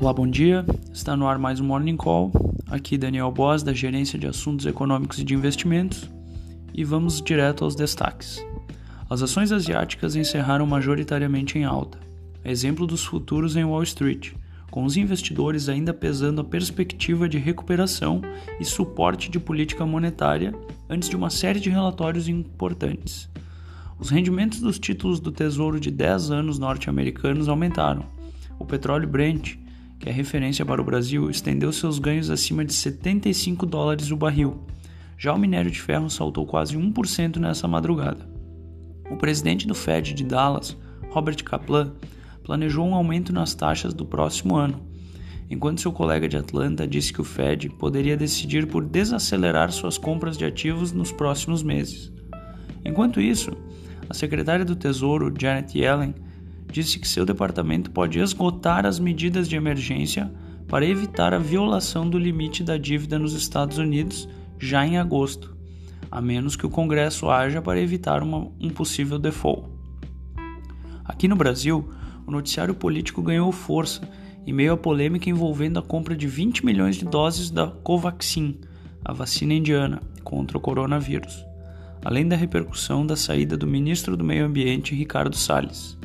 Olá, bom dia. Está no ar mais um Morning Call. Aqui Daniel Boas, da Gerência de Assuntos Econômicos e de Investimentos. E vamos direto aos destaques. As ações asiáticas encerraram majoritariamente em alta, exemplo dos futuros em Wall Street, com os investidores ainda pesando a perspectiva de recuperação e suporte de política monetária antes de uma série de relatórios importantes. Os rendimentos dos títulos do Tesouro de 10 anos norte-americanos aumentaram. O petróleo Brent que é referência para o Brasil, estendeu seus ganhos acima de 75 dólares o barril. Já o minério de ferro saltou quase 1% nessa madrugada. O presidente do Fed de Dallas, Robert Kaplan, planejou um aumento nas taxas do próximo ano, enquanto seu colega de Atlanta disse que o Fed poderia decidir por desacelerar suas compras de ativos nos próximos meses. Enquanto isso, a secretária do Tesouro, Janet Yellen, disse que seu departamento pode esgotar as medidas de emergência para evitar a violação do limite da dívida nos Estados Unidos já em agosto, a menos que o Congresso haja para evitar uma, um possível default. Aqui no Brasil, o noticiário político ganhou força em meio à polêmica envolvendo a compra de 20 milhões de doses da Covaxin, a vacina indiana, contra o coronavírus, além da repercussão da saída do ministro do Meio Ambiente, Ricardo Salles.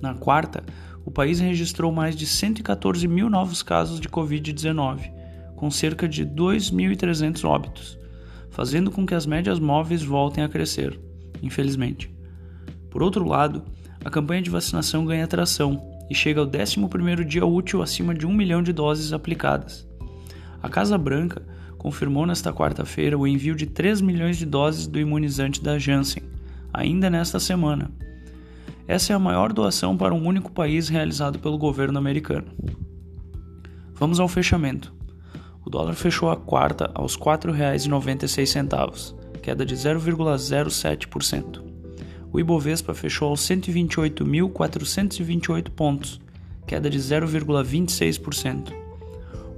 Na quarta, o país registrou mais de 114 mil novos casos de Covid-19, com cerca de 2.300 óbitos, fazendo com que as médias móveis voltem a crescer, infelizmente. Por outro lado, a campanha de vacinação ganha tração e chega ao 11º dia útil acima de 1 milhão de doses aplicadas. A Casa Branca confirmou nesta quarta-feira o envio de 3 milhões de doses do imunizante da Janssen, ainda nesta semana, essa é a maior doação para um único país realizado pelo governo americano. Vamos ao fechamento. O dólar fechou a quarta aos R$ 4,96, queda de 0,07%. O Ibovespa fechou aos 128.428 pontos, queda de 0,26%.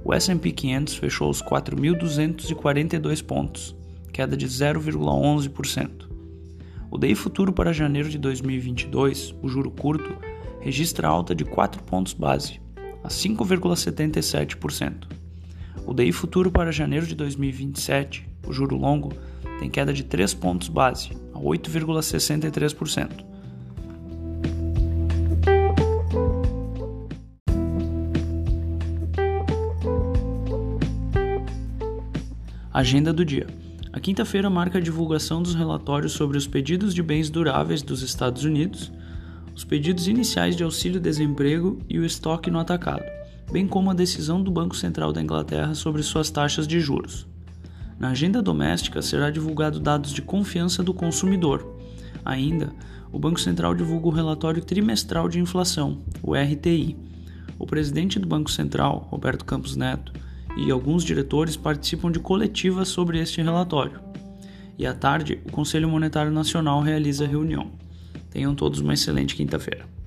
O S&P 500 fechou aos 4.242 pontos, queda de 0,11%. O DI futuro para janeiro de 2022, o juro curto, registra alta de 4 pontos base, a 5,77%. O DI futuro para janeiro de 2027, o juro longo, tem queda de 3 pontos base, a 8,63%. Agenda do dia. A quinta-feira marca a divulgação dos relatórios sobre os pedidos de bens duráveis dos Estados Unidos, os pedidos iniciais de auxílio-desemprego e o estoque no atacado, bem como a decisão do Banco Central da Inglaterra sobre suas taxas de juros. Na agenda doméstica será divulgado dados de confiança do consumidor. Ainda, o Banco Central divulga o relatório trimestral de inflação, o RTI. O presidente do Banco Central, Roberto Campos Neto, e alguns diretores participam de coletivas sobre este relatório. E à tarde, o Conselho Monetário Nacional realiza a reunião. Tenham todos uma excelente quinta-feira.